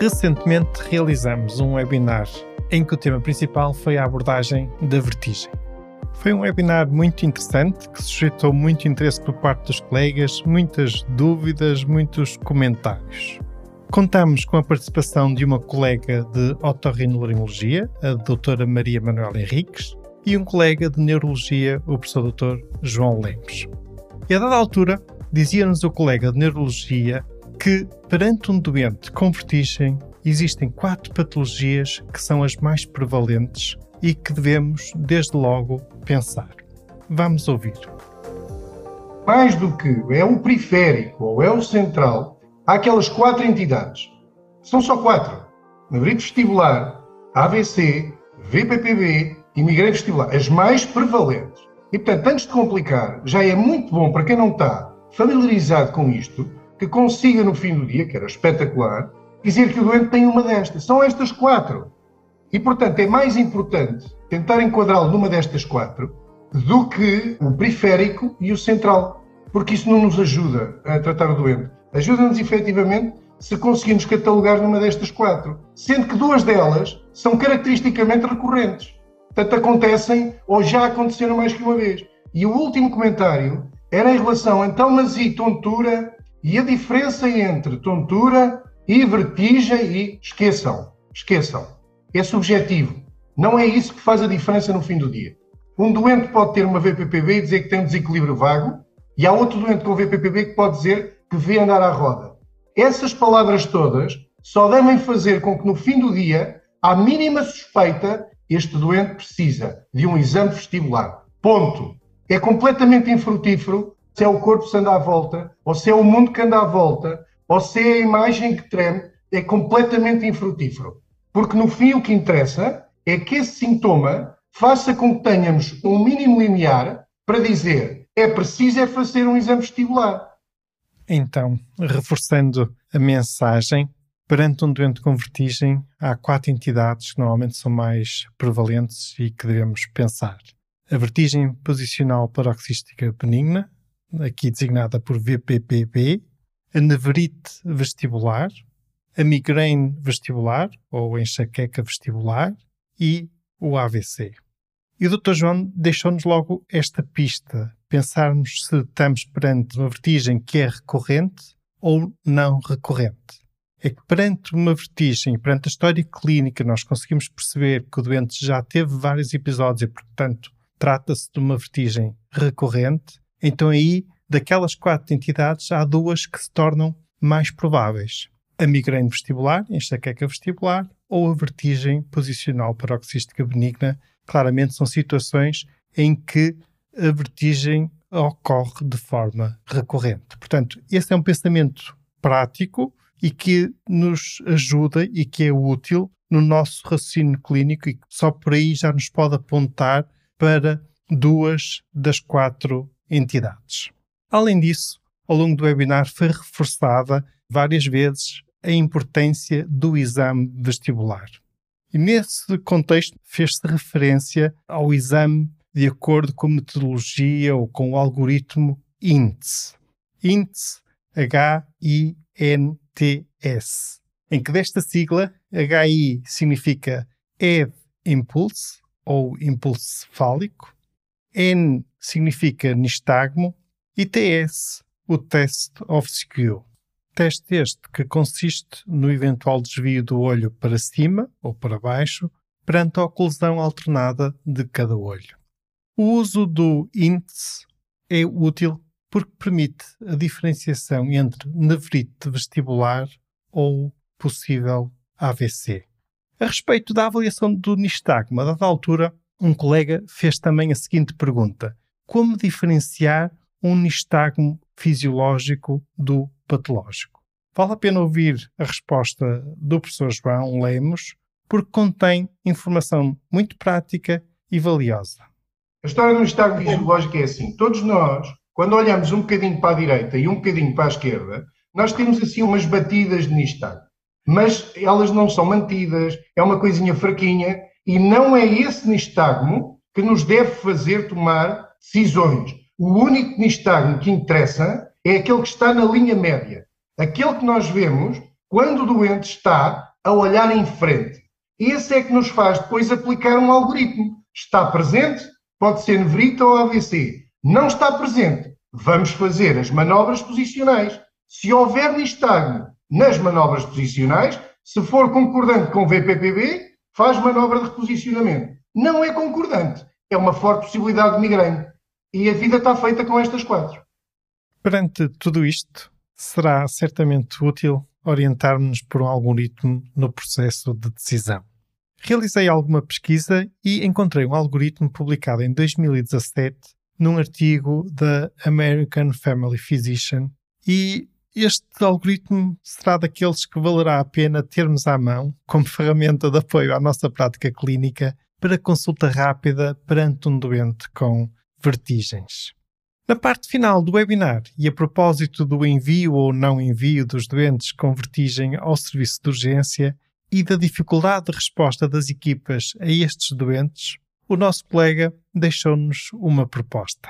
Recentemente realizamos um webinar em que o tema principal foi a abordagem da vertigem. Foi um webinar muito interessante que suscitou muito interesse por parte dos colegas, muitas dúvidas, muitos comentários. Contamos com a participação de uma colega de otorrinolaringologia, a doutora Maria Manuela Henriques, e um colega de neurologia, o professor Dr. João Lemos. E a dada altura, dizia-nos o colega de neurologia que, perante um doente com vertigem, existem quatro patologias que são as mais prevalentes e que devemos, desde logo, pensar. Vamos ouvir. Mais do que é o periférico ou é o central, há aquelas quatro entidades. São só quatro: nevrite vestibular, AVC, VPPB e migrante vestibular, as mais prevalentes. E portanto, antes de complicar, já é muito bom para quem não está familiarizado com isto, que consiga no fim do dia, que era espetacular, dizer que o doente tem uma destas. São estas quatro. E, portanto, é mais importante tentar enquadrá-lo numa destas quatro do que o periférico e o central, porque isso não nos ajuda a tratar o doente. Ajuda-nos, efetivamente, se conseguimos catalogar numa destas quatro, sendo que duas delas são caracteristicamente recorrentes. Portanto, acontecem ou já aconteceram mais que uma vez. E o último comentário era em relação, então, mas e tontura e a diferença entre tontura e vertigem e esqueçam, esqueçam. É subjetivo. Não é isso que faz a diferença no fim do dia. Um doente pode ter uma VPPB e dizer que tem um desequilíbrio vago, e há outro doente com VPPB que pode dizer que vê andar à roda. Essas palavras todas só devem fazer com que no fim do dia, à mínima suspeita, este doente precisa de um exame vestibular. Ponto. É completamente infrutífero se é o corpo que anda à volta, ou se é o mundo que anda à volta, ou se é a imagem que treme, é completamente infrutífero. Porque no fim o que interessa é que esse sintoma faça com que tenhamos um mínimo limiar para dizer é preciso é fazer um exame vestibular. Então, reforçando a mensagem, perante um doente com vertigem, há quatro entidades que normalmente são mais prevalentes e que devemos pensar. A vertigem posicional paroxística benigna, aqui designada por VPPB, a nevrite vestibular, a migraine vestibular ou enxaqueca vestibular e o AVC. E o Dr. João deixou-nos logo esta pista, pensarmos se estamos perante uma vertigem que é recorrente ou não recorrente. É que perante uma vertigem, perante a história clínica, nós conseguimos perceber que o doente já teve vários episódios e, portanto, trata-se de uma vertigem recorrente, então aí, daquelas quatro entidades, há duas que se tornam mais prováveis. A migraine vestibular, enxaqueca vestibular, ou a vertigem posicional paroxística benigna. Claramente são situações em que a vertigem ocorre de forma recorrente. Portanto, esse é um pensamento prático e que nos ajuda e que é útil no nosso raciocínio clínico e só por aí já nos pode apontar para duas das quatro entidades. Além disso, ao longo do webinar foi reforçada várias vezes a importância do exame vestibular. E nesse contexto fez-se referência ao exame de acordo com a metodologia ou com o algoritmo INTS. INTS, H-I-N-T-S, em que desta sigla, HI significa Head Impulse, ou impulso fálico, N significa nistagmo e TS, o Test of Skew. Teste este que consiste no eventual desvio do olho para cima ou para baixo perante a oclusão alternada de cada olho. O uso do índice é útil porque permite a diferenciação entre nevrite vestibular ou possível AVC. A respeito da avaliação do nistagmo, a dada altura, um colega fez também a seguinte pergunta: Como diferenciar um nistagmo fisiológico do patológico. Vale a pena ouvir a resposta do professor João Lemos, porque contém informação muito prática e valiosa. A história do estado fisiológico é assim: todos nós, quando olhamos um bocadinho para a direita e um bocadinho para a esquerda, nós temos assim umas batidas de nistagmo. Mas elas não são mantidas, é uma coisinha fraquinha, e não é esse nistagmo que nos deve fazer tomar decisões. O único nistagmo que interessa é aquele que está na linha média. Aquele que nós vemos quando o doente está a olhar em frente. Esse é que nos faz depois aplicar um algoritmo. Está presente, pode ser nevrita ou AVC. Não está presente, vamos fazer as manobras posicionais. Se houver nistagmo nas manobras posicionais, se for concordante com VPPB, faz manobra de reposicionamento. Não é concordante, é uma forte possibilidade de migrânia. E a vida está feita com estas quatro. Perante tudo isto, será certamente útil orientar-nos por um algoritmo no processo de decisão. Realizei alguma pesquisa e encontrei um algoritmo publicado em 2017 num artigo da American Family Physician e este algoritmo será daqueles que valerá a pena termos à mão como ferramenta de apoio à nossa prática clínica para consulta rápida perante um doente com vertigens. Na parte final do webinar, e a propósito do envio ou não envio dos doentes com vertigem ao serviço de urgência e da dificuldade de resposta das equipas a estes doentes, o nosso colega deixou-nos uma proposta.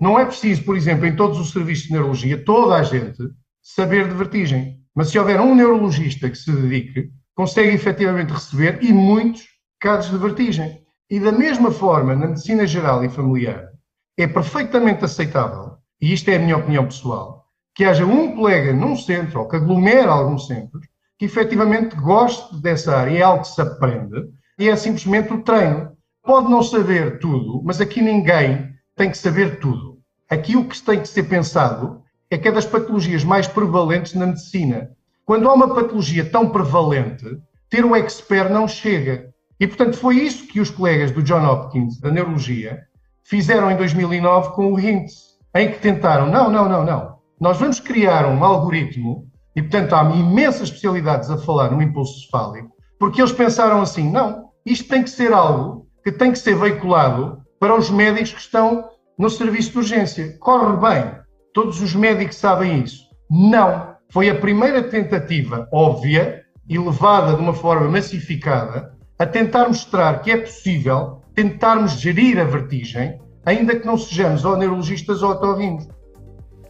Não é preciso, por exemplo, em todos os serviços de neurologia, toda a gente saber de vertigem. Mas se houver um neurologista que se dedique, consegue efetivamente receber e muitos casos de vertigem. E da mesma forma, na medicina geral e familiar, é perfeitamente aceitável, e isto é a minha opinião pessoal, que haja um colega num centro ou que aglomere alguns centros que efetivamente goste dessa área, é algo que se aprende e é simplesmente o treino. Pode não saber tudo, mas aqui ninguém tem que saber tudo. Aqui o que tem que ser pensado é que é das patologias mais prevalentes na medicina. Quando há uma patologia tão prevalente, ter um expert não chega. E, portanto, foi isso que os colegas do John Hopkins, da neurologia, fizeram em 2009 com o HINTS, em que tentaram, não, não, não, não, nós vamos criar um algoritmo, e portanto há imensas especialidades a falar no impulso cefálico, porque eles pensaram assim, não, isto tem que ser algo que tem que ser veiculado para os médicos que estão no serviço de urgência. Corre bem, todos os médicos sabem isso. Não, foi a primeira tentativa óbvia e levada de uma forma massificada a tentar mostrar que é possível tentarmos gerir a vertigem, ainda que não sejamos ou neurologistas ou otorrinos.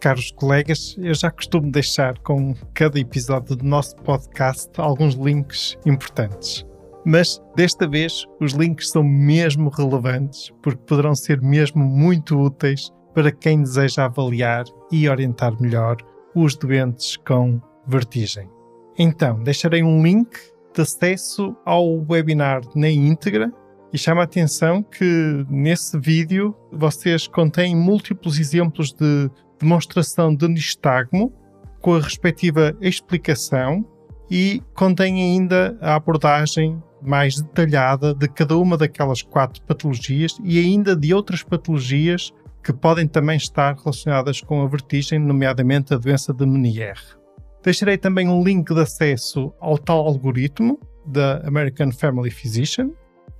Caros colegas, eu já costumo deixar com cada episódio do nosso podcast alguns links importantes. Mas desta vez os links são mesmo relevantes porque poderão ser mesmo muito úteis para quem deseja avaliar e orientar melhor os doentes com vertigem. Então, deixarei um link de acesso ao webinar na íntegra e chama a atenção que nesse vídeo vocês contêm múltiplos exemplos de demonstração de nistagmo com a respectiva explicação e contém ainda a abordagem mais detalhada de cada uma daquelas quatro patologias e ainda de outras patologias que podem também estar relacionadas com a vertigem, nomeadamente a doença de Menier. Deixarei também um link de acesso ao tal algoritmo da American Family Physician,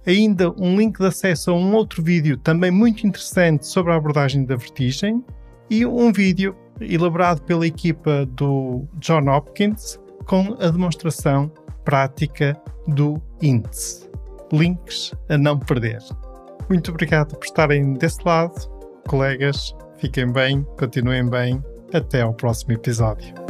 ainda um link de acesso a um outro vídeo também muito interessante sobre a abordagem da vertigem e um vídeo elaborado pela equipa do John Hopkins com a demonstração prática do índice. Links a não perder. Muito obrigado por estarem desse lado, colegas. Fiquem bem, continuem bem. Até ao próximo episódio.